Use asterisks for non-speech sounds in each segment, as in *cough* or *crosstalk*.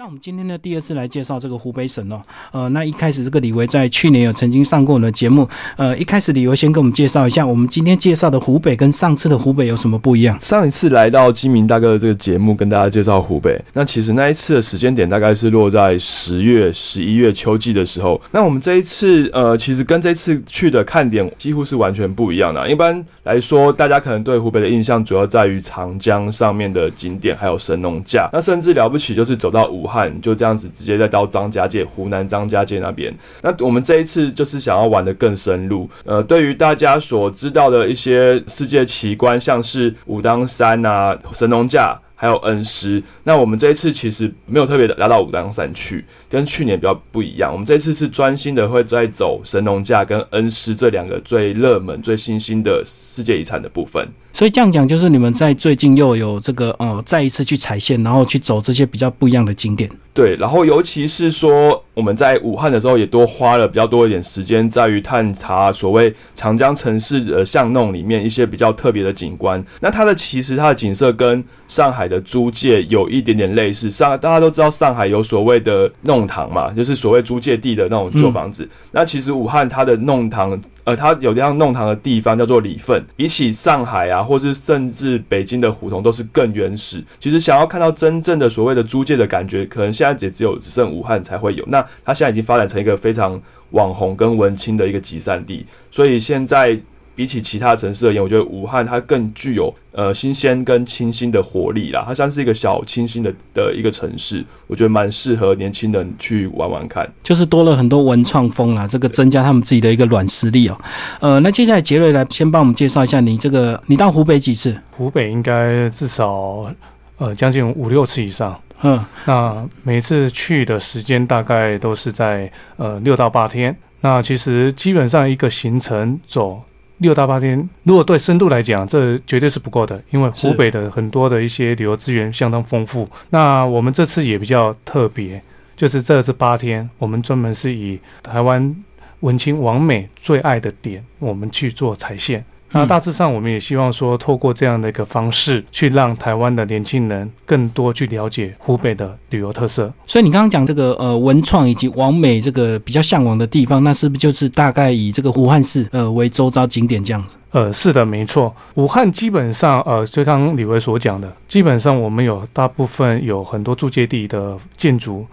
那我们今天呢，第二次来介绍这个湖北省哦。呃，那一开始这个李维在去年有曾经上过我们的节目。呃，一开始李维先跟我们介绍一下，我们今天介绍的湖北跟上次的湖北有什么不一样？上一次来到金明大哥的这个节目，跟大家介绍湖北。那其实那一次的时间点大概是落在十月、十一月秋季的时候。那我们这一次，呃，其实跟这次去的看点几乎是完全不一样的。一般来说，大家可能对湖北的印象主要在于长江上面的景点，还有神农架。那甚至了不起就是走到武汉，就这样子直接再到张家界，湖南张家界那边。那我们这一次就是想要玩的更深入。呃，对于大家所知道的一些世界奇观，像是武当山啊、神农架。还有恩施，那我们这一次其实没有特别的拉到武当山去，跟去年比较不一样。我们这次是专心的会在走神农架跟恩施这两个最热门、最新兴的世界遗产的部分。所以这样讲，就是你们在最近又有这个呃，再一次去踩线，然后去走这些比较不一样的景点。对，然后尤其是说我们在武汉的时候，也多花了比较多一点时间，在于探查所谓长江城市的巷弄里面一些比较特别的景观。那它的其实它的景色跟上海的租界有一点点类似。上大家都知道上海有所谓的弄堂嘛，就是所谓租界地的那种旧房子。那其实武汉它的弄堂。呃，它有这样弄堂的地方叫做里份，比起上海啊，或是甚至北京的胡同都是更原始。其实想要看到真正的所谓的租界的感觉，可能现在也只有只剩武汉才会有。那它现在已经发展成一个非常网红跟文青的一个集散地，所以现在。比起其他城市而言，我觉得武汉它更具有呃新鲜跟清新的活力啦。它像是一个小清新的的一个城市，我觉得蛮适合年轻人去玩玩看。就是多了很多文创风啦，这个增加他们自己的一个软实力哦。呃，那接下来杰瑞来先帮我们介绍一下你这个，你到湖北几次？湖北应该至少呃将近五六次以上。嗯，那每次去的时间大概都是在呃六到八天。那其实基本上一个行程走。六到八天，如果对深度来讲，这绝对是不够的，因为湖北的很多的一些旅游资源相当丰富。那我们这次也比较特别，就是这次八天，我们专门是以台湾文青王美最爱的点，我们去做踩线。那大致上，我们也希望说，透过这样的一个方式，去让台湾的年轻人更多去了解湖北的旅游特色。所以你刚刚讲这个呃文创以及往美这个比较向往的地方，那是不是就是大概以这个武汉市呃为周遭景点这样子？呃，是的，没错。武汉基本上呃，就刚刚李维所讲的，基本上我们有大部分有很多租界地的建筑，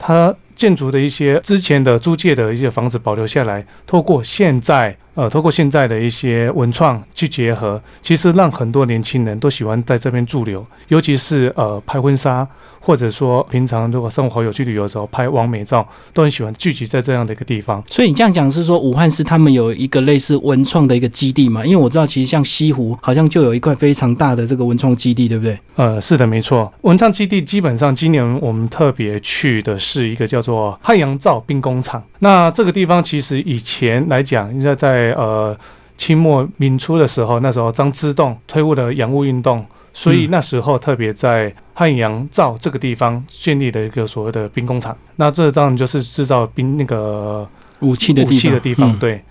它建筑的一些之前的租界的一些房子保留下来，透过现在。呃，通过现在的一些文创去结合，其实让很多年轻人都喜欢在这边驻留，尤其是呃拍婚纱，或者说平常如果生活好友去旅游的时候拍完美照，都很喜欢聚集在这样的一个地方。所以你这样讲是说，武汉市他们有一个类似文创的一个基地嘛？因为我知道，其实像西湖好像就有一块非常大的这个文创基地，对不对？呃，是的，没错。文创基地基本上今年我们特别去的是一个叫做汉阳造兵工厂。那这个地方其实以前来讲，应该在呃，清末民初的时候，那时候张之洞推动的洋务运动，所以那时候特别在汉阳造这个地方建立了一个所谓的兵工厂。那这当然就是制造兵那个武器的武器的地方。对，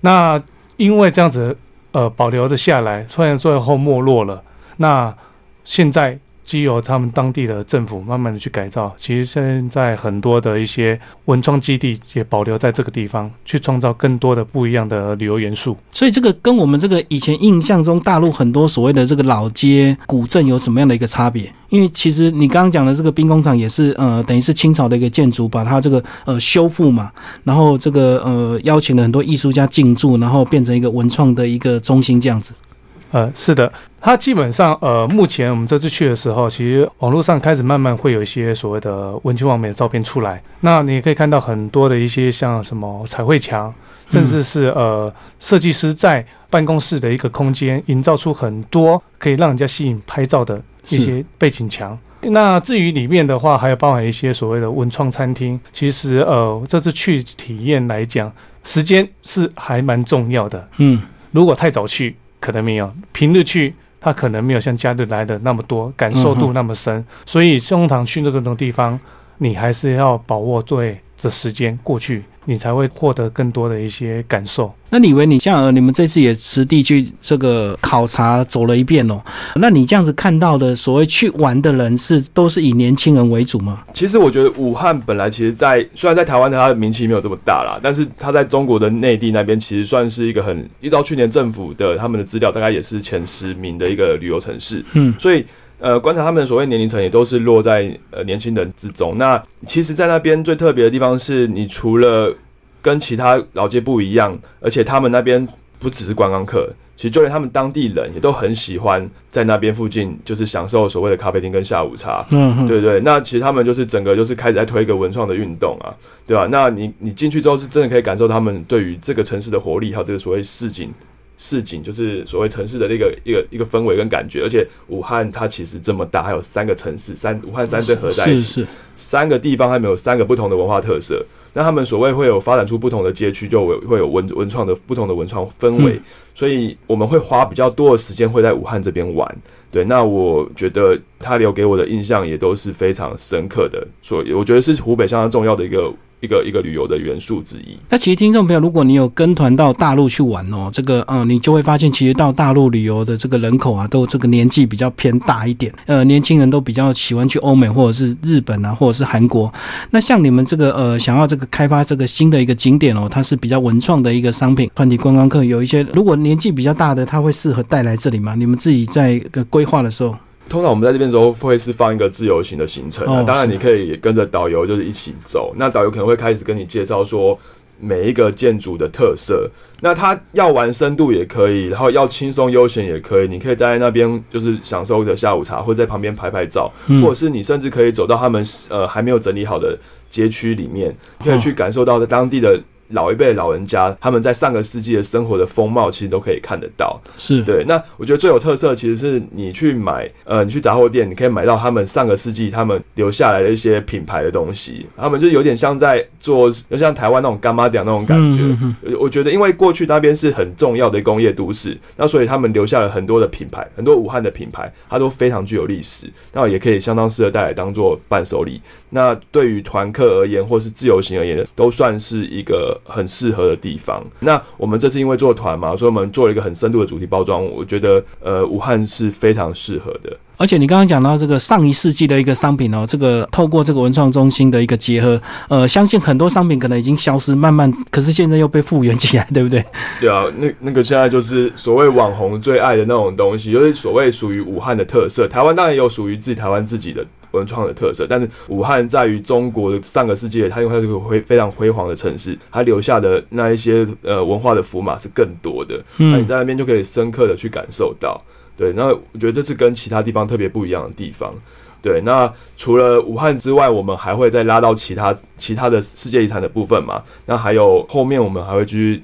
那因为这样子呃保留的下来，虽然最后没落了，那现在。基由他们当地的政府慢慢的去改造，其实现在很多的一些文创基地也保留在这个地方，去创造更多的不一样的旅游元素。所以这个跟我们这个以前印象中大陆很多所谓的这个老街古镇有什么样的一个差别？因为其实你刚刚讲的这个兵工厂也是呃，等于是清朝的一个建筑，把它这个呃修复嘛，然后这个呃邀请了很多艺术家进驻，然后变成一个文创的一个中心这样子。呃，是的，它基本上，呃，目前我们这次去的时候，其实网络上开始慢慢会有一些所谓的文青网美的照片出来。那你也可以看到很多的一些像什么彩绘墙，甚至是呃设计师在办公室的一个空间，营造出很多可以让人家吸引拍照的一些背景墙。那至于里面的话，还有包含一些所谓的文创餐厅。其实，呃，这次去体验来讲，时间是还蛮重要的。嗯，如果太早去。可能没有平日去，他可能没有像假日来的那么多，感受度那么深。所以中堂去那个种地方，你还是要把握对的时间过去，你才会获得更多的一些感受。那你以为你像呃，你们这次也实地去这个考察走了一遍哦？那你这样子看到的所谓去玩的人是都是以年轻人为主吗？其实我觉得武汉本来其实，在虽然在台湾它的名气没有这么大啦，但是它在中国的内地那边其实算是一个很依照去年政府的他们的资料，大概也是前十名的一个旅游城市。嗯，所以呃，观察他们的所谓年龄层也都是落在呃年轻人之中。那其实，在那边最特别的地方是你除了跟其他老街不一样，而且他们那边不只是观光客，其实就连他们当地人也都很喜欢在那边附近，就是享受所谓的咖啡厅跟下午茶。嗯，对对。那其实他们就是整个就是开始在推一个文创的运动啊，对吧？那你你进去之后是真的可以感受他们对于这个城市的活力，还有这个所谓市井市井，就是所谓城市的那个一个一个氛围跟感觉。而且武汉它其实这么大，还有三个城市，三武汉三镇合在一起，三个地方还没有三个不同的文化特色。那他们所谓会有发展出不同的街区，就会会有文文创的不同的文创氛围，所以我们会花比较多的时间会在武汉这边玩。对，那我觉得他留给我的印象也都是非常深刻的，所以我觉得是湖北相当重要的一个。一个一个旅游的元素之一。那其实听众朋友，如果你有跟团到大陆去玩哦，这个嗯，你就会发现，其实到大陆旅游的这个人口啊，都这个年纪比较偏大一点。呃，年轻人都比较喜欢去欧美或者是日本啊，或者是韩国。那像你们这个呃，想要这个开发这个新的一个景点哦，它是比较文创的一个商品，团体观光客有一些，如果年纪比较大的，他会适合带来这里吗？你们自己在规划的时候。通常我们在这边时候会是放一个自由行的行程，当然你可以跟着导游就是一起走。那导游可能会开始跟你介绍说每一个建筑的特色。那他要玩深度也可以，然后要轻松悠闲也可以。你可以在那边就是享受着下午茶，或者在旁边拍拍照，或者是你甚至可以走到他们呃还没有整理好的街区里面，可以去感受到在当地的。老一辈的老人家，他们在上个世纪的生活的风貌，其实都可以看得到。是对。那我觉得最有特色，其实是你去买，呃，你去杂货店，你可以买到他们上个世纪他们留下来的一些品牌的东西。他们就有点像在做，就像台湾那种干妈店那种感觉。我觉得，因为过去那边是很重要的工业都市，那所以他们留下了很多的品牌，很多武汉的品牌，它都非常具有历史。那也可以相当适合带来当做伴手礼。那对于团客而言，或是自由行而言，都算是一个。很适合的地方。那我们这次因为做团嘛，所以我们做了一个很深度的主题包装。我觉得，呃，武汉是非常适合的。而且你刚刚讲到这个上一世纪的一个商品哦，这个透过这个文创中心的一个结合，呃，相信很多商品可能已经消失，慢慢，可是现在又被复原起来，对不对？对啊，那那个现在就是所谓网红最爱的那种东西，就是所谓属于武汉的特色。台湾当然也有属于自己台湾自己的。文创的特色，但是武汉在于中国的上个世纪，它因为它是个辉非常辉煌的城市，它留下的那一些呃文化的符码是更多的，那你在那边就可以深刻的去感受到。对，那我觉得这是跟其他地方特别不一样的地方。对，那除了武汉之外，我们还会再拉到其他其他的世界遗产的部分嘛？那还有后面我们还会继续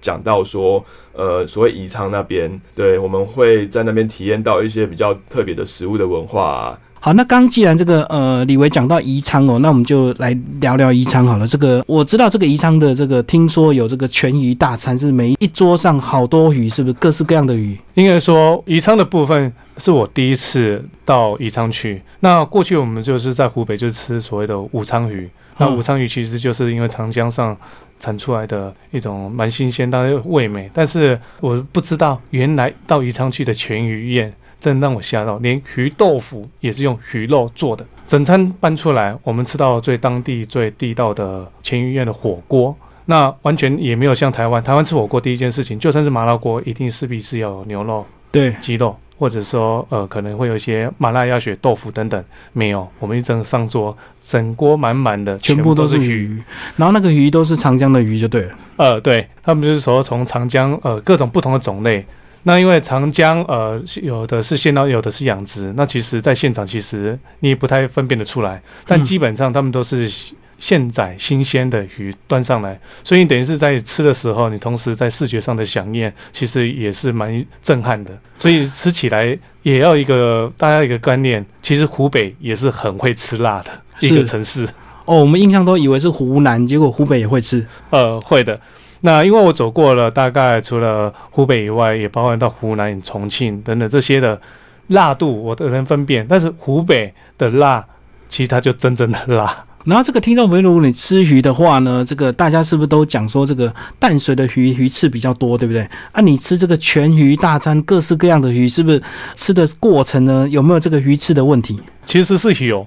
讲到说，呃，所谓宜昌那边，对，我们会在那边体验到一些比较特别的食物的文化。好，那刚既然这个呃李维讲到宜昌哦，那我们就来聊聊宜昌好了。这个我知道这个宜昌的这个听说有这个全鱼大餐，是每一桌上好多鱼，是不是各式各样的鱼？应该说宜昌的部分是我第一次到宜昌去。那过去我们就是在湖北就吃所谓的武昌鱼，那武昌鱼其实就是因为长江上产出来的一种蛮新鲜，但是味美。但是我不知道原来到宜昌去的全鱼宴。真让我吓到，连鱼豆腐也是用鱼肉做的。整餐搬出来，我们吃到最当地、最地道的前鱼宴的火锅，那完全也没有像台湾。台湾吃火锅第一件事情，就算是麻辣锅，一定势必是有牛肉、对鸡肉，或者说呃可能会有一些麻辣鸭血、豆腐等等。没有，我们一整上桌，整锅满满的，全部都是鱼。然后那个鱼都是长江的鱼，就对了。呃，对他们就是说从长江呃各种不同的种类。那因为长江，呃，有的是现捞，有的是养殖。那其实，在现场其实你也不太分辨得出来，但基本上他们都是现宰新鲜的鱼端上来，所以你等于是在吃的时候，你同时在视觉上的享宴，其实也是蛮震撼的。所以吃起来也要一个大家一个观念，其实湖北也是很会吃辣的一个城市。哦，我们印象都以为是湖南，结果湖北也会吃。呃，会的。那因为我走过了，大概除了湖北以外，也包含到湖南、重庆等等这些的辣度，我都能分辨。但是湖北的辣，其实它就真正的辣。然后这个听众朋友，如果你吃鱼的话呢，这个大家是不是都讲说这个淡水的鱼鱼刺比较多，对不对？啊，你吃这个全鱼大餐，各式各样的鱼，是不是吃的过程呢？有没有这个鱼刺的问题？其实是有。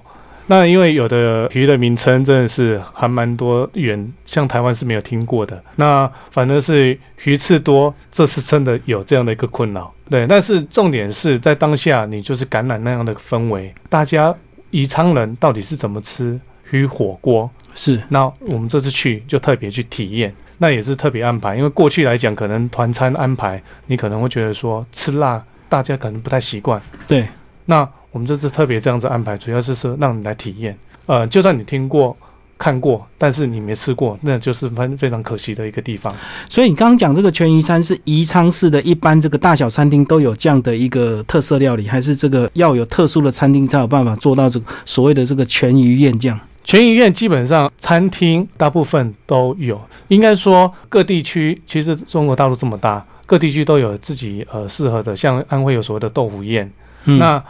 那因为有的鱼的名称真的是还蛮多元，像台湾是没有听过的。那反正是鱼刺多，这是真的有这样的一个困扰。对，但是重点是在当下，你就是感染那样的氛围，大家宜昌人到底是怎么吃鱼火锅？是。那我们这次去就特别去体验，那也是特别安排，因为过去来讲，可能团餐安排，你可能会觉得说吃辣，大家可能不太习惯。对。那我们这次特别这样子安排，主要是说让你来体验。呃，就算你听过、看过，但是你没吃过，那就是非非常可惜的一个地方。所以你刚刚讲这个全鱼餐是宜昌市的一般这个大小餐厅都有这样的一个特色料理，还是这个要有特殊的餐厅才有办法做到这个所谓的这个全鱼宴这样？全鱼宴基本上餐厅大部分都有，应该说各地区其实中国大陆这么大，各地区都有自己呃适合的，像安徽有所谓的豆腐宴，那。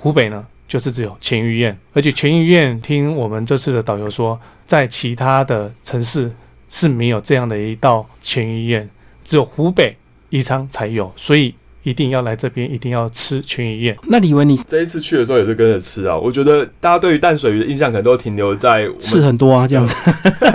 湖北呢，就是只有前鱼宴，而且前鱼宴听我们这次的导游说，在其他的城市是没有这样的一道前鱼宴，只有湖北宜昌才有，所以。一定要来这边，一定要吃全鱼宴。那李文，你这一次去的时候也是跟着吃啊？我觉得大家对于淡水鱼的印象可能都停留在吃很多啊这样子，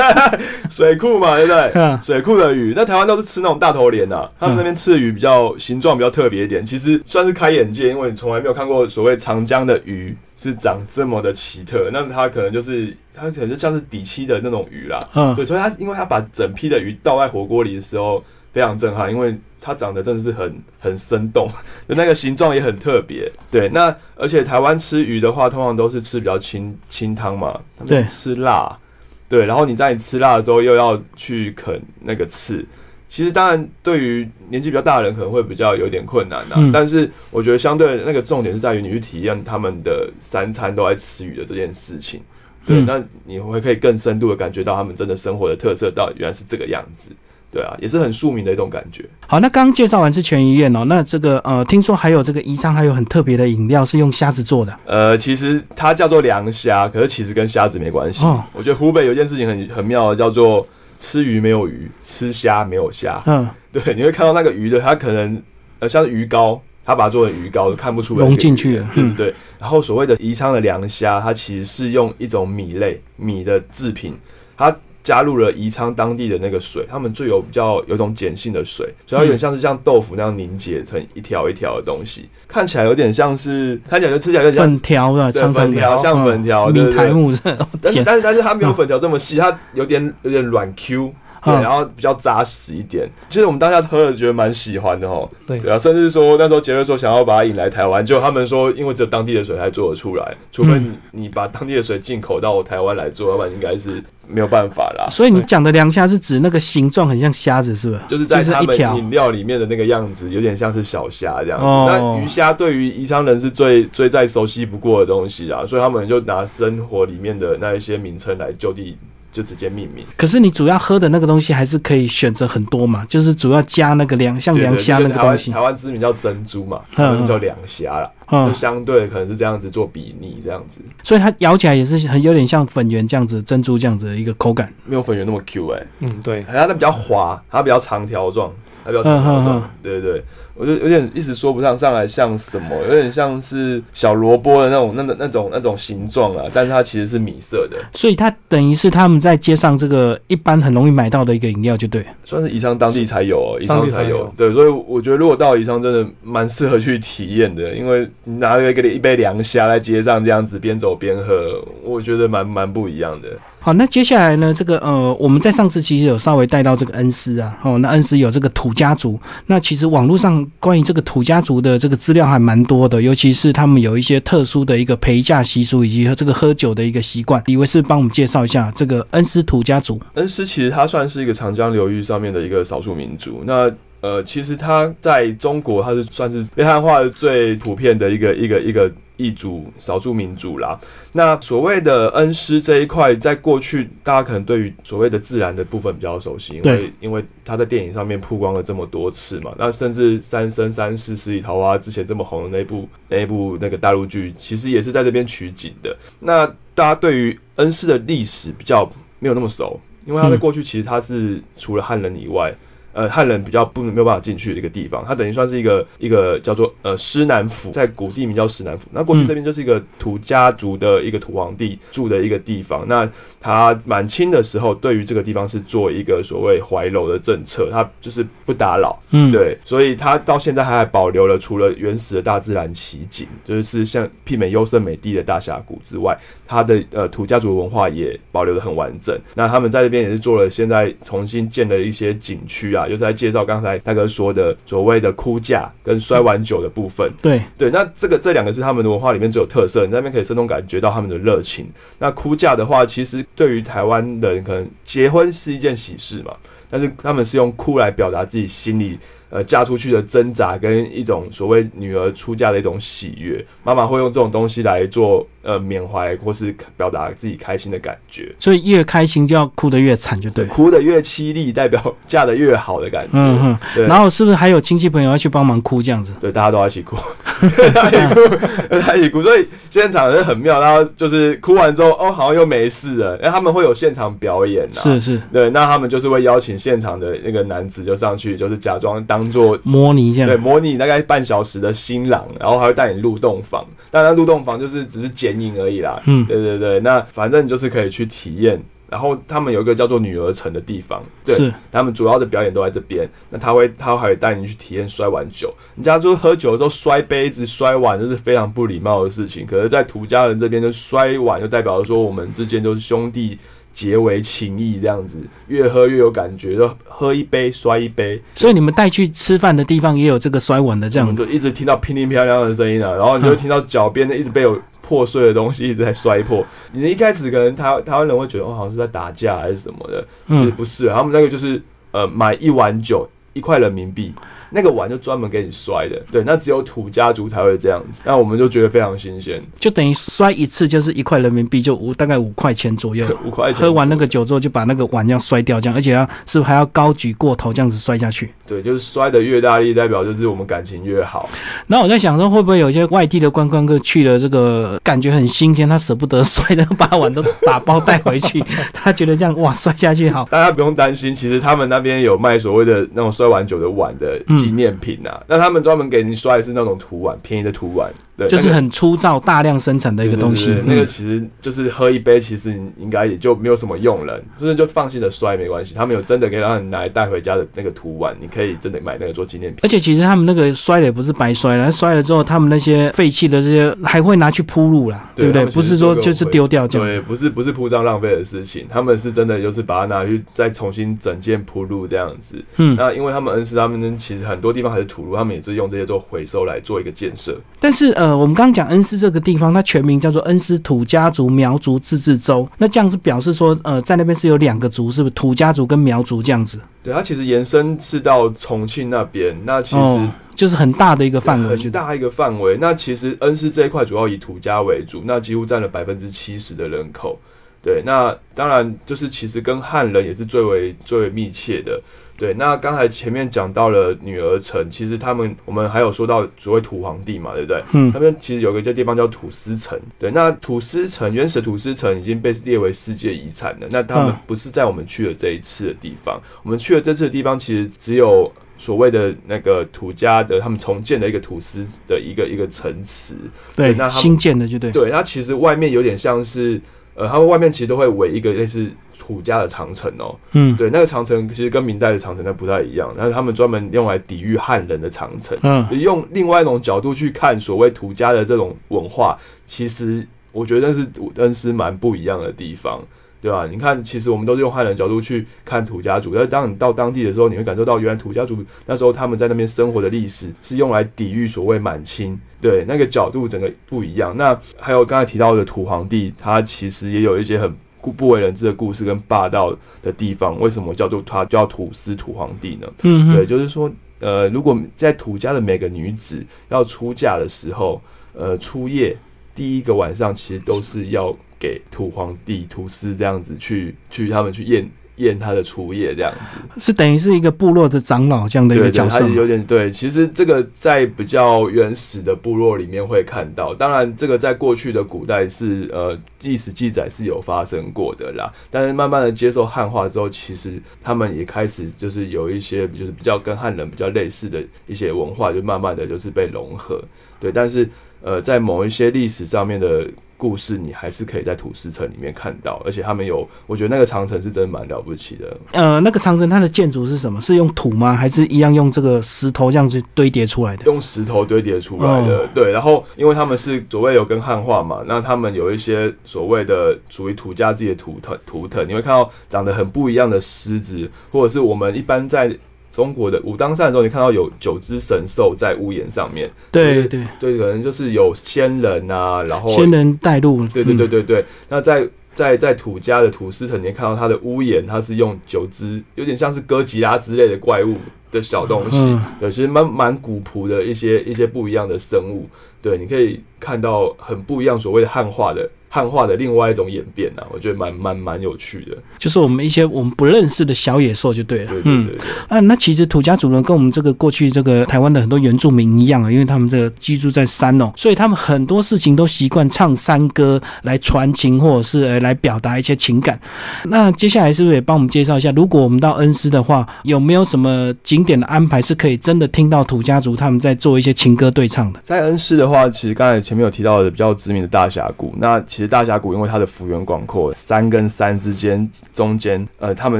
*laughs* 水库嘛，对不对？*laughs* 水库的鱼，那台湾都是吃那种大头鲢啊，他们那边吃的鱼比较形状比较特别一点，其实算是开眼界，因为你从来没有看过所谓长江的鱼是长这么的奇特。那它可能就是它可能就像是底栖的那种鱼啦，嗯，对，所以它因为它把整批的鱼倒在火锅里的时候。非常震撼，因为它长得真的是很很生动，*laughs* 那个形状也很特别。对，那而且台湾吃鱼的话，通常都是吃比较清清汤嘛，对，吃辣，对，然后你在你吃辣的时候又要去啃那个刺，其实当然对于年纪比较大的人可能会比较有点困难呐。但是我觉得相对那个重点是在于你去体验他们的三餐都在吃鱼的这件事情，对，那你会可以更深度的感觉到他们真的生活的特色，到原来是这个样子。对啊，也是很庶民的一种感觉。好，那刚刚介绍完是全鱼宴哦，那这个呃，听说还有这个宜昌还有很特别的饮料是用虾子做的。呃，其实它叫做凉虾，可是其实跟虾子没关系。我觉得湖北有一件事情很很妙的，叫做吃鱼没有鱼，吃虾没有虾。嗯，对，你会看到那个鱼的，它可能呃像是鱼膏，它把它做成鱼膏，看不出来融进去了，对不对？然后所谓的宜昌的凉虾，它其实是用一种米类米的制品，它。加入了宜昌当地的那个水，他们最有比较有种碱性的水，所以它有点像是像豆腐那样凝结成一条一条的东西，看起来有点像是，看起来就吃起来有点粉条的，粉条像粉条，米台木是，但是但是但是它没有粉条这么细，它有点有点软 Q。对，然后比较扎实一点。其实我们当下喝了，觉得蛮喜欢的哦。对，对啊，甚至说那时候杰瑞说想要把它引来台湾，就他们说，因为只有当地的水才做得出来，除非你你把当地的水进口到台湾来做，要不然应该是没有办法啦。所以你讲的凉虾是指那个形状很像虾子，是不是？就是在他们饮料里面的那个样子，有点像是小虾这样子。那鱼虾对于宜昌人是最最再熟悉不过的东西啊，所以他们就拿生活里面的那一些名称来就地。就直接命名。可是你主要喝的那个东西还是可以选择很多嘛，就是主要加那个凉像凉虾那个东西。台湾知名叫珍珠嘛，嗯，叫凉虾啦，就相对可能是这样子做比拟这样子。所以它咬起来也是很有点像粉圆这样子，珍珠这样子的一个口感，没有粉圆那么 Q 哎。嗯，对，它那比较滑，它比较长条状，它比较长条状，对对对。我就有点一时说不上上来像什么，有点像是小萝卜的那种、那、那、那种、那种形状啊，但是它其实是米色的，所以它等于是他们在街上这个一般很容易买到的一个饮料，就对，算是宜昌当地才有，宜昌才有，对，所以我觉得如果到宜昌，真的蛮适合去体验的，因为拿一个一杯凉虾在街上这样子边走边喝，我觉得蛮蛮不一样的。好，那接下来呢？这个呃，我们在上次其实有稍微带到这个恩施啊，哦，那恩施有这个土家族。那其实网络上关于这个土家族的这个资料还蛮多的，尤其是他们有一些特殊的一个陪嫁习俗，以及和这个喝酒的一个习惯。李维是帮我们介绍一下这个恩施土家族。恩施其实它算是一个长江流域上面的一个少数民族。那呃，其实它在中国，它是算是被汉化最普遍的一个一个一个。异族少数民族啦，那所谓的恩施这一块，在过去大家可能对于所谓的自然的部分比较熟悉，因为因为他在电影上面曝光了这么多次嘛，那甚至《三生三世十里桃花》之前这么红的那部那部那个大陆剧，其实也是在这边取景的。那大家对于恩施的历史比较没有那么熟，因为他在过去其实他是除了汉人以外。呃，汉人比较不没有办法进去的一个地方，它等于算是一个一个叫做呃施南府，在古地名叫施南府。那过去这边就是一个土家族的一个土皇帝住的一个地方。那他满清的时候，对于这个地方是做一个所谓怀柔的政策，他就是不打扰，嗯，对，所以他到现在还保留了除了原始的大自然奇景，就是像媲美优胜美地的大峡谷之外，他的呃土家族文化也保留的很完整。那他们在这边也是做了现在重新建了一些景区啊。就是在介绍刚才大哥说的所谓的哭架跟摔碗酒的部分。对对，那这个这两个是他们的文化里面最有特色，你那边可以生动感觉到他们的热情。那哭架的话，其实对于台湾人可能结婚是一件喜事嘛，但是他们是用哭来表达自己心里。呃，嫁出去的挣扎跟一种所谓女儿出嫁的一种喜悦，妈妈会用这种东西来做呃缅怀或是表达自己开心的感觉。所以越开心就要哭得越惨，就对，哭得越凄厉，代表嫁得越好的感觉。嗯嗯。对。然后是不是还有亲戚朋友要去帮忙哭这样子？对，大家都要一起哭，*laughs* 一起哭，*laughs* 一起哭。所以现场人很妙，然后就是哭完之后，哦，好像又没事了。因为他们会有现场表演啊，是是。对，那他们就是会邀请现场的那个男子就上去，就是假装当。做模拟这样，对，模拟大概半小时的新郎，然后还会带你入洞房。当然，入洞房就是只是剪影而已啦。嗯，对对对，那反正就是可以去体验。然后他们有一个叫做女儿城的地方，对，他们主要的表演都在这边。那他会，他还会带你去体验摔碗酒。人家说喝酒的时候摔杯子、摔碗，这是非常不礼貌的事情。可是，在土家人这边，就摔碗就代表说我们之间都是兄弟。结为情谊这样子，越喝越有感觉，就喝一杯摔一杯。所以你们带去吃饭的地方也有这个摔碗的这样，就一直听到乒铃乓啷的声音啊，然后你就听到脚边的一直被有破碎的东西一直在摔破。你一开始可能台台湾人会觉得哦，好像是在打架还是什么的，其实不是，他们那个就是呃买一碗酒一块人民币。那个碗就专门给你摔的，对，那只有土家族才会这样子，那我们就觉得非常新鲜，就等于摔一次就是一块人民币，就五大概五块钱左右，*laughs* 五块钱。喝完那个酒之后就把那个碗这样摔掉，这样，而且要是不是还要高举过头这样子摔下去？对，就是摔的越大力，代表就是我们感情越好。那我在想说，会不会有一些外地的观光客去了这个感觉很新鲜，他舍不得摔的，把碗都打包带回去，*laughs* 他觉得这样哇摔下去好。大家不用担心，其实他们那边有卖所谓的那种摔碗酒的碗的纪念品啊。那他们专门给你刷的是那种图案，便宜的图案。对，就是很粗糙、大量生产的一个东西。那个其实就是喝一杯，其实应该也就没有什么用了，就是就放心的摔没关系。他们有真的可以让你拿来带回家的那个图碗，你可以真的买那个做纪念品。而且其实他们那个摔了也不是白摔了，摔了之后他们那些废弃的这些还会拿去铺路啦，对不对？不是说就是丢掉这样。对，不是不是铺张浪费的事情，他们是真的就是把它拿去再重新整件铺路这样子。嗯，那因为他们恩施他们其实很多地方还是土路，他们也是用这些做回收来做一个建设。但是呃，我们刚刚讲恩。施这个地方，它全名叫做恩施土家族苗族自治州。那这样子表示说，呃，在那边是有两个族，是不是土家族跟苗族这样子？对，它其实延伸是到重庆那边。那其实就是很大的一个范围，很大一个范围。那其实恩施这一块主要以土家为主，那几乎占了百分之七十的人口。对，那当然就是其实跟汉人也是最为最为密切的。对，那刚才前面讲到了女儿城，其实他们我们还有说到所谓土皇帝嘛，对不对？嗯，他们其实有个这地方叫土司城。对，那土司城原始土司城已经被列为世界遗产了。那他们不是在我们去的这一次的地方，我们去的这次的地方其实只有所谓的那个土家的他们重建的一个土司的一个一个城池。对，那新建的就对。对，它其实外面有点像是，呃，他们外面其实都会围一个类似。土家的长城哦，嗯，对，那个长城其实跟明代的长城它不太一样，然后他们专门用来抵御汉人的长城，嗯，用另外一种角度去看所谓土家的这种文化，其实我觉得是恩施蛮不一样的地方，对吧？你看，其实我们都是用汉人角度去看土家族，但是当你到当地的时候，你会感受到原来土家族那时候他们在那边生活的历史是用来抵御所谓满清，对，那个角度整个不一样。那还有刚才提到的土皇帝，他其实也有一些很。不为人知的故事跟霸道的地方，为什么叫做他叫土司土皇帝呢？嗯，对，就是说，呃，如果在土家的每个女子要出嫁的时候，呃，初夜第一个晚上，其实都是要给土皇帝土司这样子去去他们去验验他的厨业这样子，是等于是一个部落的长老这样的一个角色，有点对。其实这个在比较原始的部落里面会看到，当然这个在过去的古代是呃历史记载是有发生过的啦。但是慢慢的接受汉化之后，其实他们也开始就是有一些就是比较跟汉人比较类似的一些文化，就慢慢的就是被融合。对，但是呃在某一些历史上面的。故事你还是可以在土司城里面看到，而且他们有，我觉得那个长城是真的蛮了不起的。呃，那个长城它的建筑是什么？是用土吗？还是一样用这个石头这样子堆叠出来的？用石头堆叠出来的。对，然后因为他们是所谓有跟汉化嘛，那他们有一些所谓的属于土家自己的图腾图腾，你会看到长得很不一样的狮子，或者是我们一般在。中国的武当山的时候，你看到有九只神兽在屋檐上面。对对对，可能就是有仙人啊，然后仙人带路。对对对对对。那在在在土家的土司城，你看到它的屋檐，它是用九只有点像是哥吉拉之类的怪物的小东西。对，其实蛮蛮古朴的一些一些不一样的生物。对，你可以看到很不一样所谓的汉化的。汉化的另外一种演变啊，我觉得蛮蛮蛮有趣的，就是我们一些我们不认识的小野兽就对了。对对对。啊，那其实土家族人跟我们这个过去这个台湾的很多原住民一样啊，因为他们这个居住在山哦，所以他们很多事情都习惯唱山歌来传情，或者是呃来表达一些情感。那接下来是不是也帮我们介绍一下，如果我们到恩施的话，有没有什么景点的安排是可以真的听到土家族他们在做一些情歌对唱的？在恩施的话，其实刚才前面有提到的比较知名的大峡谷，那其实。大峡谷因为它的幅员广阔，山跟山之间中间，呃，他们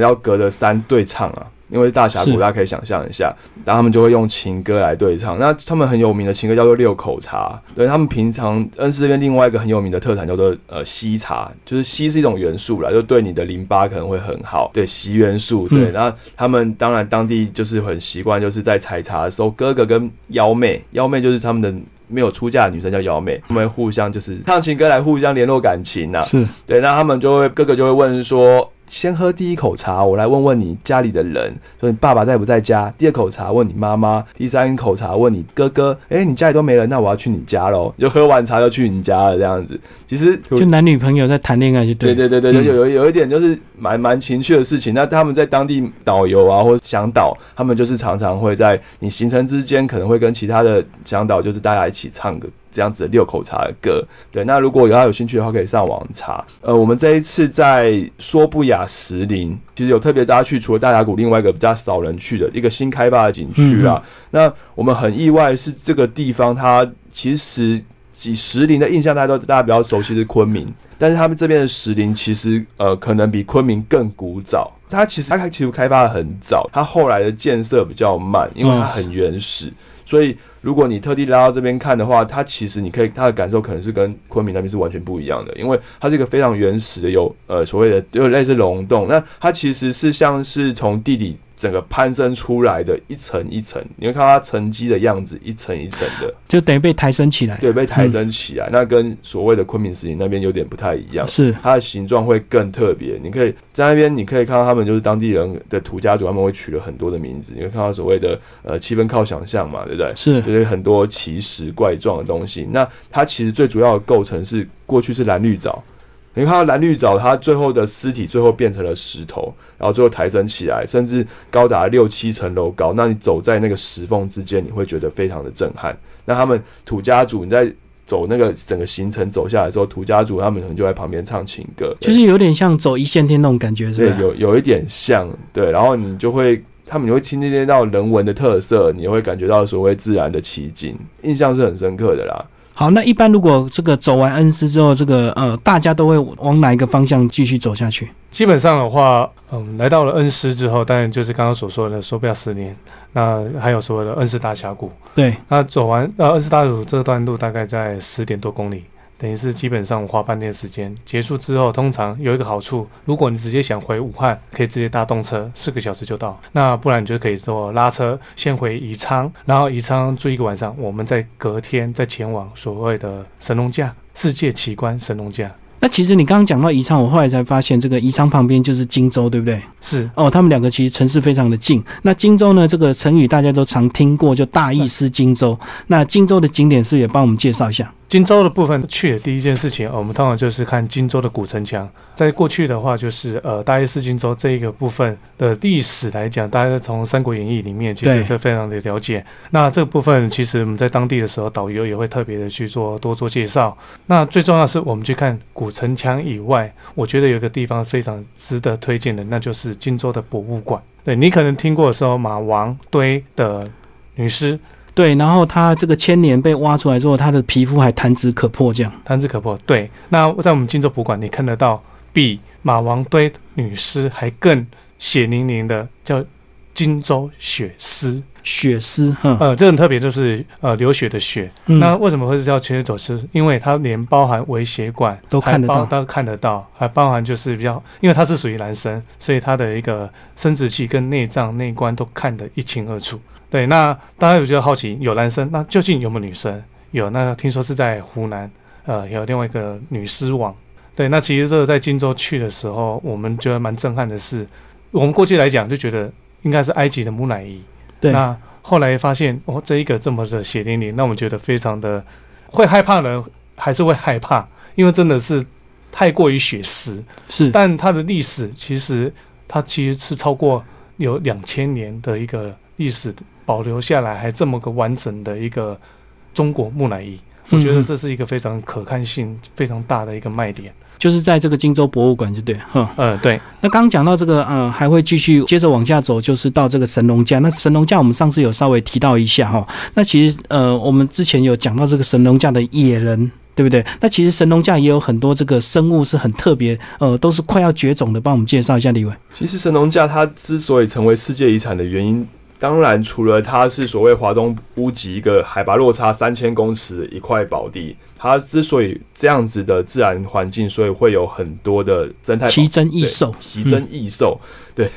要隔着山对唱啊。因为大峡谷，大家可以想象一下，然后他们就会用情歌来对唱。那他们很有名的情歌叫做六口茶，对他们平常恩施这边另外一个很有名的特产叫做呃硒茶，就是硒是一种元素啦，就对你的淋巴可能会很好。对硒元素，对，然后他们当然当地就是很习惯，就是在采茶的时候，哥哥跟幺妹，幺妹就是他们的。没有出嫁的女生叫瑶妹，他们互相就是唱情歌来互相联络感情呐。是对，那他们就会哥哥就会问说。先喝第一口茶，我来问问你家里的人，说你爸爸在不在家？第二口茶问你妈妈，第三口茶问你哥哥。哎，你家里都没人，那我要去你家喽。就喝完茶就去你家了，这样子。*laughs* 其实就男女朋友在谈恋爱，就对对对对，有有有一点就是蛮蛮情趣的事情。那他们在当地导游啊，或向导，他们就是常常会在你行程之间，可能会跟其他的向导，就是大家一起唱歌。这样子的六口茶的歌，对，那如果有他有兴趣的话，可以上网查。呃，我们这一次在说不雅石林，其实有特别大家去，除了大峡谷，另外一个比较少人去的一个新开发的景区啊。那我们很意外是这个地方，它其实以石林的印象，大家都大家比较熟悉是昆明，但是他们这边的石林其实呃可能比昆明更古早。它其实它其实开发的很早，它后来的建设比较慢，因为它很原始。所以，如果你特地拉到这边看的话，它其实你可以，它的感受可能是跟昆明那边是完全不一样的，因为它是一个非常原始的，有呃所谓的就类似溶洞，那它其实是像是从地底。整个攀升出来的一层一层，你会看到它沉积的样子，一层一层的，就等于被抬升起来。对，被抬升起来，那跟所谓的昆明石林那边有点不太一样。是，它的形状会更特别。你可以在那边，你可以看到他们就是当地人的土家族，他们会取了很多的名字。你会看到所谓的呃气氛靠想象嘛，对不对？是，就是很多奇石怪状的东西。那它其实最主要的构成是过去是蓝绿藻。你看到蓝绿藻，它最后的尸体最后变成了石头，然后最后抬升起来，甚至高达六七层楼高。那你走在那个石缝之间，你会觉得非常的震撼。那他们土家族，你在走那个整个行程走下来的时候，土家族他们可能就在旁边唱情歌，就是有点像走一线天那种感觉，是吧？有有一点像，对。然后你就会，他们你会听见到人文的特色，你会感觉到所谓自然的奇景，印象是很深刻的啦。好，那一般如果这个走完恩施之后，这个呃，大家都会往哪一个方向继续走下去？基本上的话，嗯，来到了恩施之后，当然就是刚刚所说的说不要十年，那还有所谓的恩施大峡谷。对，那走完呃恩施大峡谷这段路大概在十点多公里。等于是基本上花半天时间结束之后，通常有一个好处，如果你直接想回武汉，可以直接搭动车，四个小时就到。那不然你就可以坐拉车先回宜昌，然后宜昌住一个晚上，我们再隔天再前往所谓的神农架世界奇观神农架。那其实你刚刚讲到宜昌，我后来才发现，这个宜昌旁边就是荆州，对不对？是哦，他们两个其实城市非常的近。那荆州呢，这个成语大家都常听过，就大意失荆州。那荆州的景点是也帮我们介绍一下。荆州的部分去的第一件事情，我们通常就是看荆州的古城墙。在过去的话，就是呃大约是荆州这一个部分的历史来讲，大家从《三国演义》里面其实会非常的了解。那这个部分其实我们在当地的时候，导游也会特别的去做多做介绍。那最重要是我们去看古城墙以外，我觉得有一个地方非常值得推荐的，那就是荆州的博物馆。对你可能听过说马王堆的女尸。对，然后他这个千年被挖出来之后，他的皮肤还弹指可破，这样弹指可破。对，那在我们荆州博物馆，你看得到比马王堆女尸还更血淋淋的，叫荆州血尸。血丝，呃，这很特别，就是呃流血的血。那为什么会是叫切走尸？因为它连包含微血管都看得到，都看得到，还包含就是比较，因为它是属于男生，所以他的一个生殖器跟内脏内关都看得一清二楚。对，那大家有觉得好奇，有男生，那究竟有没有女生？有，那听说是在湖南，呃，有另外一个女尸网。对，那其实这个在荆州去的时候，我们觉得蛮震撼的是，我们过去来讲就觉得应该是埃及的木乃伊。对，那后来发现哦，这一个这么的血淋淋，那我们觉得非常的会害怕人还是会害怕，因为真的是太过于血丝。是，但它的历史其实它其实是超过有两千年的一个历史。保留下来还这么个完整的一个中国木乃伊，我觉得这是一个非常可看性非常大的一个卖点，就是在这个荆州博物馆，就对，哈，嗯，对。那刚刚讲到这个，呃，还会继续接着往下走，就是到这个神农架。那神农架我们上次有稍微提到一下哈。那其实，呃，我们之前有讲到这个神农架的野人，对不对？那其实神农架也有很多这个生物是很特别，呃，都是快要绝种的。帮我们介绍一下，李伟。其实神农架它之所以成为世界遗产的原因。当然，除了它是所谓华东屋脊一个海拔落差三千公尺的一块宝地，它之所以这样子的自然环境，所以会有很多的生态奇珍异兽。奇珍异兽，对，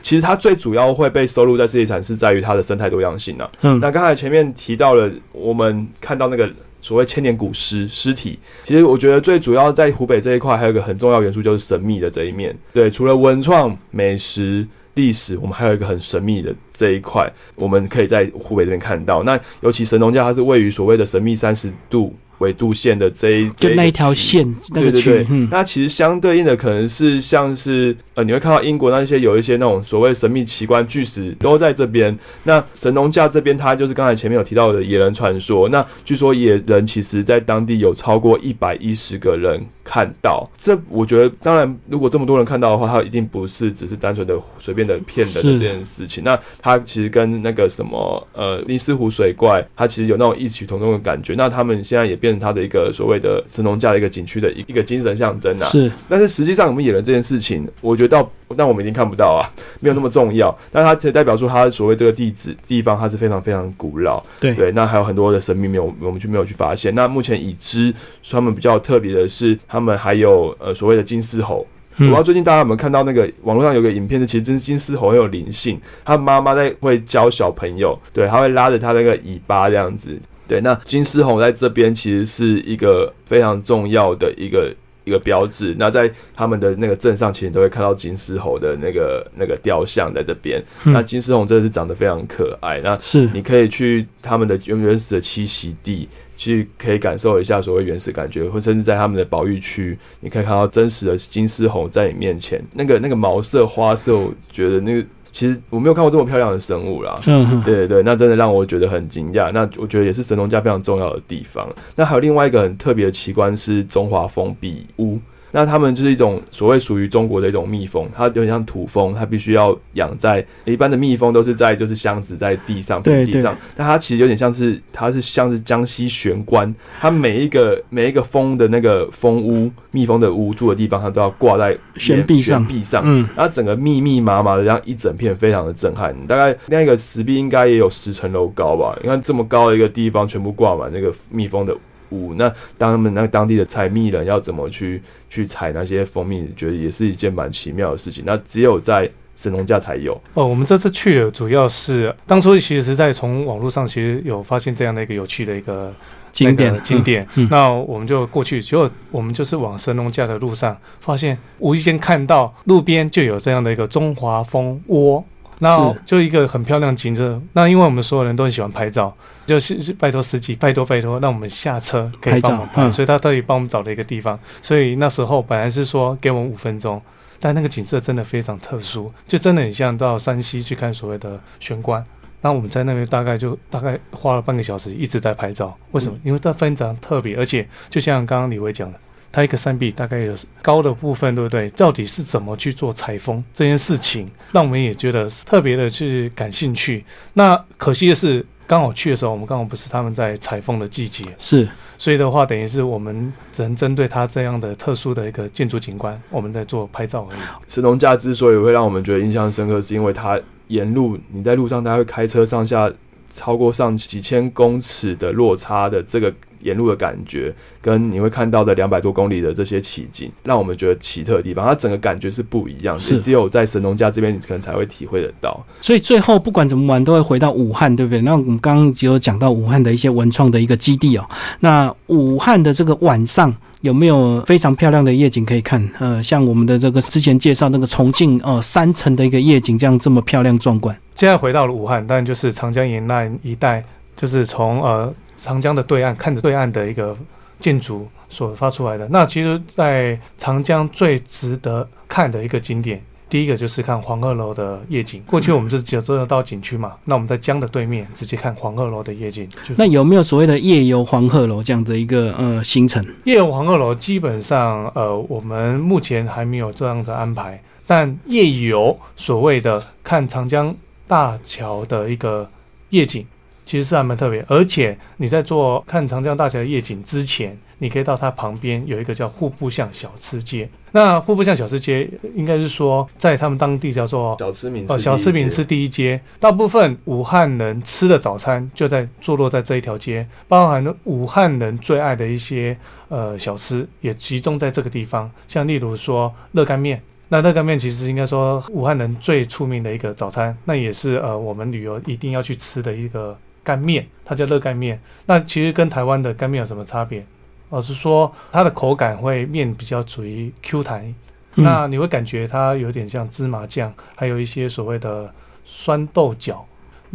其实它最主要会被收录在世界遗产，是在于它的生态多样性啊。嗯，那刚才前面提到了，我们看到那个所谓千年古尸尸体，其实我觉得最主要在湖北这一块，还有一个很重要元素就是神秘的这一面。对，除了文创美食。历史，我们还有一个很神秘的这一块，我们可以在湖北这边看到。那尤其神农架，它是位于所谓的神秘三十度。纬度线的这一就那一条线那个区，那其实相对应的可能是像是呃，你会看到英国那些有一些那种所谓神秘奇观巨石都在这边。那神农架这边，它就是刚才前面有提到的野人传说。那据说野人其实在当地有超过一百一十个人看到。这我觉得，当然如果这么多人看到的话，他一定不是只是单纯的随便的骗人的这件事情。那他其实跟那个什么呃尼斯湖水怪，他其实有那种异曲同工的感觉。那他们现在也变。成他的一个所谓的神农架的一个景区的一一个精神象征啊，是。但是实际上我们演的这件事情，我觉得到，但我们已经看不到啊，没有那么重要。但它代表说，它所谓这个地址地方，它是非常非常古老。对对，那还有很多的神秘没有，我们就没有去发现。那目前已知他们比较特别的是，他们还有呃所谓的金丝猴。我不知道最近大家有没有看到那个网络上有个影片，是其实真金丝猴很有灵性，他妈妈在会教小朋友，对，他会拉着他那个尾巴这样子。对，那金丝猴在这边其实是一个非常重要的一个一个标志。那在他们的那个镇上，其实都会看到金丝猴的那个那个雕像在这边。那金丝猴真的是长得非常可爱。那是你可以去他们的原原始的栖息地，去可以感受一下所谓原始感觉，或甚至在他们的保育区，你可以看到真实的金丝猴在你面前，那个那个毛色花色，我觉得那个。其实我没有看过这么漂亮的生物啦，嗯，对对对，那真的让我觉得很惊讶。那我觉得也是神农架非常重要的地方。那还有另外一个很特别的奇观是中华封闭屋。那他们就是一种所谓属于中国的一种蜜蜂，它有点像土蜂，它必须要养在一般的蜜蜂都是在就是箱子在地上平地上，但它其实有点像是它是像是江西玄关，它每一个每一个蜂的那个蜂屋蜜蜂的屋住的地方，它都要挂在悬壁上，壁上，嗯，然后整个密密麻麻的这样一整片，非常的震撼。大概那个石壁应该也有十层楼高吧？你看这么高的一个地方，全部挂满那个蜜蜂的。五那当他们那当地的采蜜人要怎么去去采那些蜂蜜，觉得也是一件蛮奇妙的事情。那只有在神农架才有哦。我们这次去的主要是当初其实是在从网络上其实有发现这样的一个有趣的一个景点景点，那我们就过去，结果我们就是往神农架的路上，发现无意间看到路边就有这样的一个中华蜂窝。那就一个很漂亮景色。那因为我们所有人都很喜欢拍照，就是拜托司机，拜托拜托，让我们下车可以帮我们拍，所以他特意帮我们找了一个地方。所以那时候本来是说给我们五分钟，但那个景色真的非常特殊，就真的很像到山西去看所谓的玄关。那我们在那边大概就大概花了半个小时一直在拍照。为什么？因为它非常特别，而且就像刚刚李威讲的。它一个山壁大概有高的部分，对不对？到底是怎么去做采风这件事情，让我们也觉得特别的去感兴趣。那可惜的是，刚好去的时候，我们刚好不是他们在采风的季节，是，所以的话，等于是我们只能针对它这样的特殊的一个建筑景观，我们在做拍照而已。神农架之所以会让我们觉得印象深刻，是因为它沿路你在路上，它会开车上下超过上几千公尺的落差的这个。沿路的感觉，跟你会看到的两百多公里的这些奇景，让我们觉得奇特的地方，它整个感觉是不一样，是只有在神农架这边，你可能才会体会得到。所以最后不管怎么玩，都会回到武汉，对不对？那我们刚刚只有讲到武汉的一些文创的一个基地哦。那武汉的这个晚上有没有非常漂亮的夜景可以看？呃，像我们的这个之前介绍那个重庆呃三层的一个夜景，这样这么漂亮壮观。现在回到了武汉，但就是长江沿岸一带，就是从呃。长江的对岸，看着对岸的一个建筑所发出来的。那其实，在长江最值得看的一个景点，第一个就是看黄鹤楼的夜景。过去我们是只有到景区嘛，那我们在江的对面直接看黄鹤楼的夜景。那有没有所谓的夜游黄鹤楼这样的一个呃行程？夜游黄鹤楼基本上呃，我们目前还没有这样的安排。但夜游所谓的看长江大桥的一个夜景。其实是还蛮特别，而且你在做看长江大桥的夜景之前，你可以到它旁边有一个叫户部巷小吃街。那户部巷小吃街应该是说在他们当地叫做小吃名哦，小吃名吃第一街。大部分武汉人吃的早餐就在坐落在这一条街，包含了武汉人最爱的一些呃小吃也集中在这个地方。像例如说热干面，那热干面其实应该说武汉人最出名的一个早餐，那也是呃我们旅游一定要去吃的一个。干面，它叫热干面。那其实跟台湾的干面有什么差别？而是说它的口感会面比较属于 Q 弹，那你会感觉它有点像芝麻酱，还有一些所谓的酸豆角，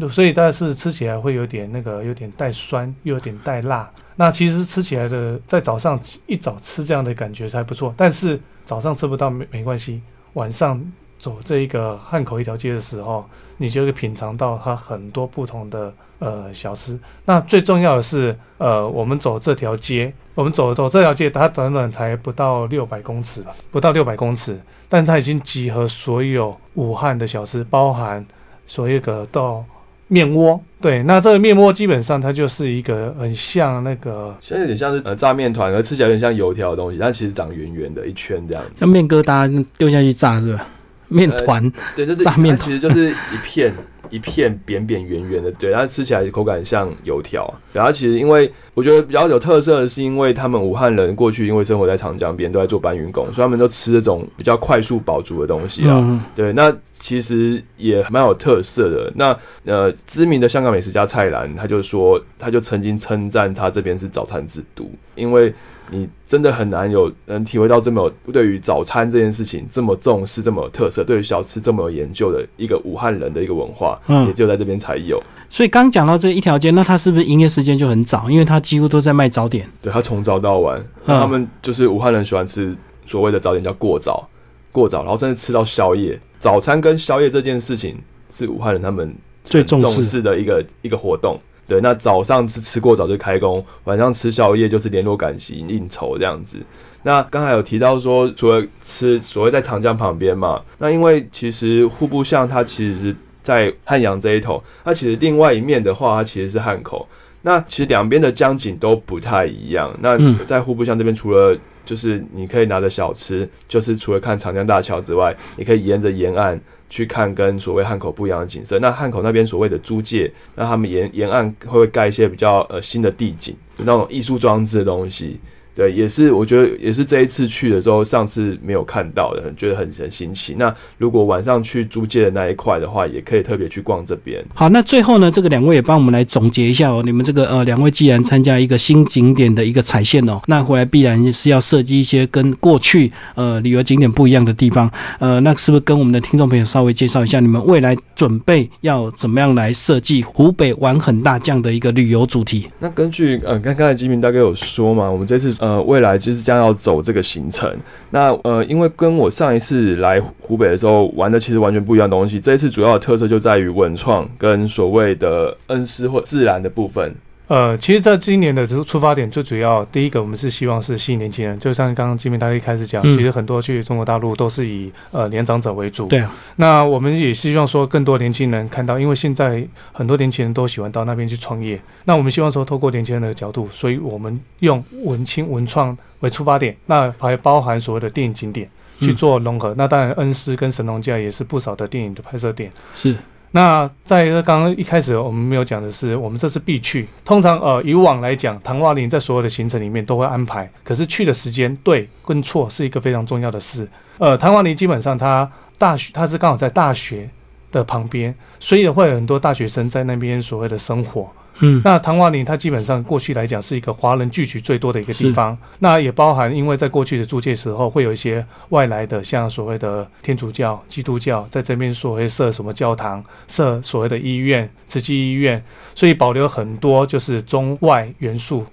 所以但是吃起来会有点那个有点带酸，又有点带辣。那其实吃起来的在早上一早吃这样的感觉还不错，但是早上吃不到没没关系，晚上。走这一个汉口一条街的时候，你就会品尝到它很多不同的呃小吃。那最重要的是，呃，我们走这条街，我们走走这条街，它短短才不到六百公尺吧，不到六百公尺，但它已经集合所有武汉的小吃，包含所有个到面窝。对，那这个面窝基本上它就是一个很像那个，现在有点像是呃炸面团，而吃起来有点像油条的东西，但其实长圆圆的一圈这样，像面疙瘩丢下去炸是吧？面团，对，就是炸面团，其实就是一片 *laughs* 一片扁扁圆圆的，对，然后吃起来口感像油条。然后其实因为我觉得比较有特色的是，因为他们武汉人过去因为生活在长江边，都在做搬运工，所以他们都吃这种比较快速饱足的东西啊。对，那其实也蛮有特色的。那呃，知名的香港美食家蔡澜，他就说，他就曾经称赞他这边是早餐之都，因为。你真的很难有能体会到这么对于早餐这件事情这么重视、这么有特色，对于小吃这么有研究的一个武汉人的一个文化，嗯，也只有在这边才有。所以刚讲到这一条街，那它是不是营业时间就很早？因为它几乎都在卖早点。对，它从早到晚，他们就是武汉人喜欢吃所谓的早点叫过早，过早，然后甚至吃到宵夜。早餐跟宵夜这件事情是武汉人他们最重视的一个一个活动。对，那早上是吃过早就开工，晚上吃宵夜就是联络感情、应酬这样子。那刚才有提到说，除了吃所谓在长江旁边嘛，那因为其实户部巷它其实是在汉阳这一头，它其实另外一面的话，它其实是汉口。那其实两边的江景都不太一样。那在户部巷这边，除了就是你可以拿着小吃，就是除了看长江大桥之外，你可以沿着沿岸。去看跟所谓汉口不一样的景色。那汉口那边所谓的租界，那他们沿沿岸会不会盖一些比较呃新的地景，就那种艺术装置的东西。对，也是我觉得也是这一次去的时候，上次没有看到的，觉得很很新奇。那如果晚上去租界的那一块的话，也可以特别去逛这边。好，那最后呢，这个两位也帮我们来总结一下哦。你们这个呃，两位既然参加一个新景点的一个踩线哦，那回来必然是要设计一些跟过去呃旅游景点不一样的地方。呃，那是不是跟我们的听众朋友稍微介绍一下，你们未来准备要怎么样来设计湖北玩很大这样的一个旅游主题？那根据呃，刚刚才金明大概有说嘛，我们这次呃呃未来就是将要走这个行程。那呃，因为跟我上一次来湖北的时候玩的其实完全不一样东西，这一次主要的特色就在于文创跟所谓的恩施或自然的部分。呃，其实在今年的出出发点最主要，第一个我们是希望是吸引年轻人，就像刚刚金明大哥一开始讲，其实很多去中国大陆都是以呃年长者为主。对啊。那我们也希望说更多年轻人看到，因为现在很多年轻人都喜欢到那边去创业。那我们希望说透过年轻人的角度，所以我们用文青文创为出发点，那还包含所谓的电影景点去做融合。那当然，恩施跟神农架也是不少的电影的拍摄点。是。那在刚刚一开始我们没有讲的是，我们这次必去。通常呃以往来讲，唐华林在所有的行程里面都会安排，可是去的时间对跟错是一个非常重要的事。呃，唐华林基本上他大学他是刚好在大学的旁边，所以会有很多大学生在那边所谓的生活。嗯，那昙华林它基本上过去来讲是一个华人聚集最多的一个地方，那也包含因为在过去的租界时候会有一些外来的，像所谓的天主教、基督教在这边所谓设什么教堂、设所谓的医院、慈济医院，所以保留很多就是中外元素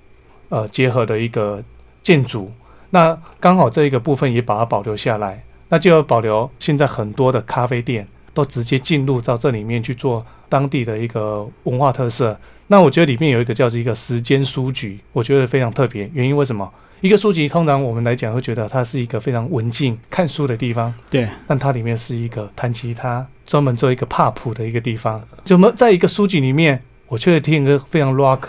呃结合的一个建筑。那刚好这一个部分也把它保留下来，那就要保留现在很多的咖啡店都直接进入到这里面去做当地的一个文化特色。那我觉得里面有一个叫做一个时间书局，我觉得非常特别。原因为什么？一个书籍通常我们来讲会觉得它是一个非常文静看书的地方，对。但它里面是一个弹吉他、专门做一个帕普的一个地方。怎么在一个书籍里面，我却听一个非常 rock，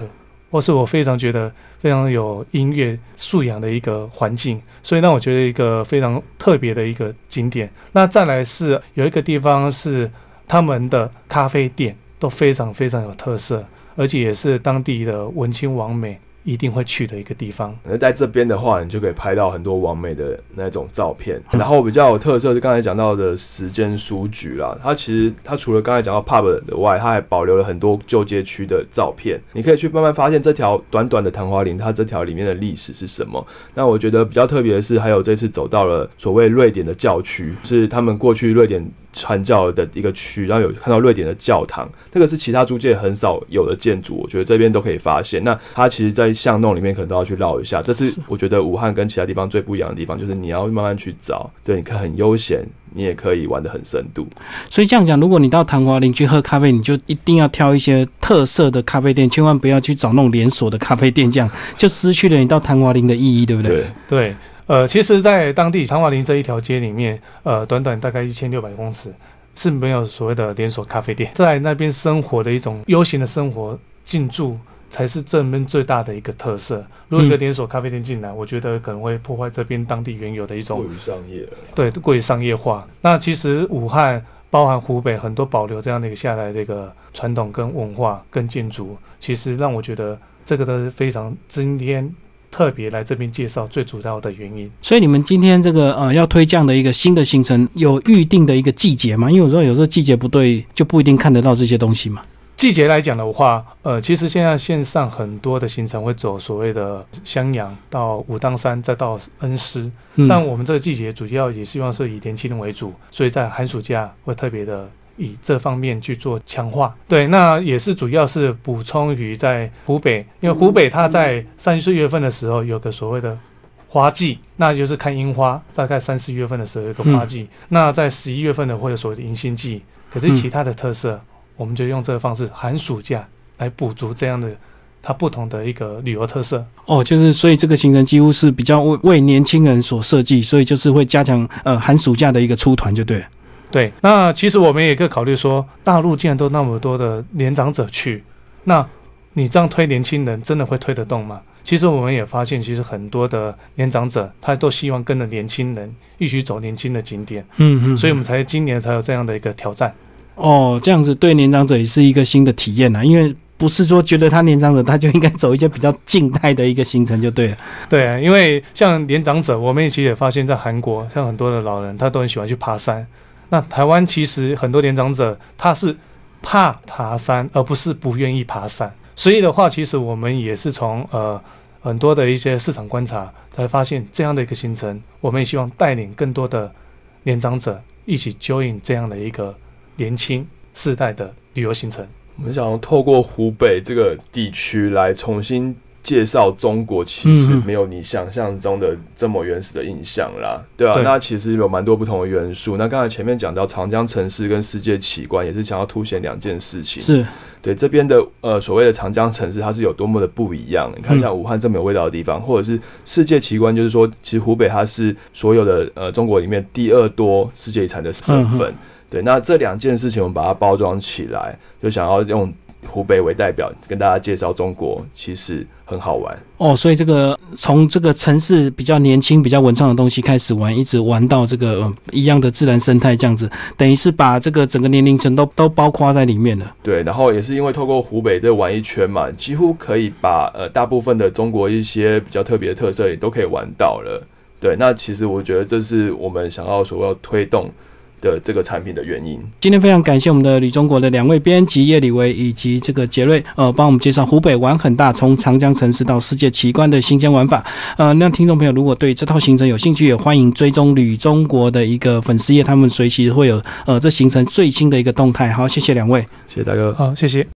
或是我非常觉得非常有音乐素养的一个环境，所以让我觉得一个非常特别的一个景点。那再来是有一个地方是他们的咖啡店都非常非常有特色。而且也是当地的文青王美一定会去的一个地方。那在这边的话，你就可以拍到很多完美的那种照片。然后比较有特色是刚才讲到的时间书局啦，它其实它除了刚才讲到 pub 的外，它还保留了很多旧街区的照片。你可以去慢慢发现这条短短的昙花林，它这条里面的历史是什么。那我觉得比较特别的是，还有这次走到了所谓瑞典的教区，是他们过去瑞典。传教的一个区，然后有看到瑞典的教堂，这个是其他租界很少有的建筑，我觉得这边都可以发现。那它其实，在巷弄里面可能都要去绕一下。这是 *laughs* 我觉得武汉跟其他地方最不一样的地方，就是你要慢慢去找。对，你看很悠闲，你也可以玩的很深度。所以这样讲，如果你到昙华林去喝咖啡，你就一定要挑一些特色的咖啡店，千万不要去找那种连锁的咖啡店，这样就失去了你到昙华林的意义，对不对？对。呃，其实，在当地昙华林这一条街里面，呃，短短大概一千六百公尺是没有所谓的连锁咖啡店，在那边生活的一种悠闲的生活进驻，才是这边最大的一个特色。如果一个连锁咖啡店进来，我觉得可能会破坏这边当地原有的一种过于商业，对，过于商业化。那其实武汉包含湖北很多保留这样的一个下来的一个传统跟文化跟建筑，其实让我觉得这个都是非常今天。特别来这边介绍最主要的原因，所以你们今天这个呃要推这样的一个新的行程，有预定的一个季节吗？因为有时候有时候季节不对，就不一定看得到这些东西嘛。季节来讲的话，呃，其实现在线上很多的行程会走所谓的襄阳到武当山，再到恩施，但我们这个季节主要也希望是以年轻人为主，所以在寒暑假会特别的。以这方面去做强化，对，那也是主要是补充于在湖北，因为湖北它在三四月份的时候有个所谓的花季，那就是看樱花，大概三四月份的时候有个花季，那在十一月份的会有所谓的迎新季，可是其他的特色，我们就用这个方式寒暑假来补足这样的它不同的一个旅游特色。哦，就是所以这个行程几乎是比较为为年轻人所设计，所以就是会加强呃寒暑假的一个出团，就对。对，那其实我们也可以考虑说，大陆既然都那么多的年长者去，那你这样推年轻人，真的会推得动吗？其实我们也发现，其实很多的年长者，他都希望跟着年轻人一起走年轻的景点。嗯嗯，所以我们才今年才有这样的一个挑战。哦，这样子对年长者也是一个新的体验呐，因为不是说觉得他年长者他就应该走一些比较静态的一个行程就对了。对啊，因为像年长者，我们其实也发现，在韩国，像很多的老人，他都很喜欢去爬山。那台湾其实很多年长者，他是怕爬山，而不是不愿意爬山。所以的话，其实我们也是从呃很多的一些市场观察，才发现这样的一个行程。我们也希望带领更多的年长者一起 join 这样的一个年轻世代的旅游行程。我们想透过湖北这个地区来重新。介绍中国其实没有你想象中的这么原始的印象啦，对啊，那其实有蛮多不同的元素。那刚才前面讲到长江城市跟世界奇观，也是想要凸显两件事情。是对这边的呃所谓的长江城市，它是有多么的不一样。你看像武汉这么有味道的地方，或者是世界奇观，就是说其实湖北它是所有的呃中国里面第二多世界遗产的省份。对，那这两件事情我们把它包装起来，就想要用。湖北为代表跟大家介绍中国，其实很好玩哦。所以这个从这个城市比较年轻、比较文创的东西开始玩，一直玩到这个一样的自然生态这样子，等于是把这个整个年龄层都都包括在里面了。对，然后也是因为透过湖北这玩一圈嘛，几乎可以把呃大部分的中国一些比较特别的特色也都可以玩到了。对，那其实我觉得这是我们想要所要推动。的这个产品的原因。今天非常感谢我们的旅中国的两位编辑叶李维以及这个杰瑞，呃，帮我们介绍湖北玩很大，从长江城市到世界奇观的新鲜玩法。呃，那听众朋友如果对这套行程有兴趣，也欢迎追踪旅中国的一个粉丝页，他们随时会有呃这行程最新的一个动态。好，谢谢两位，谢谢大哥，好，谢谢。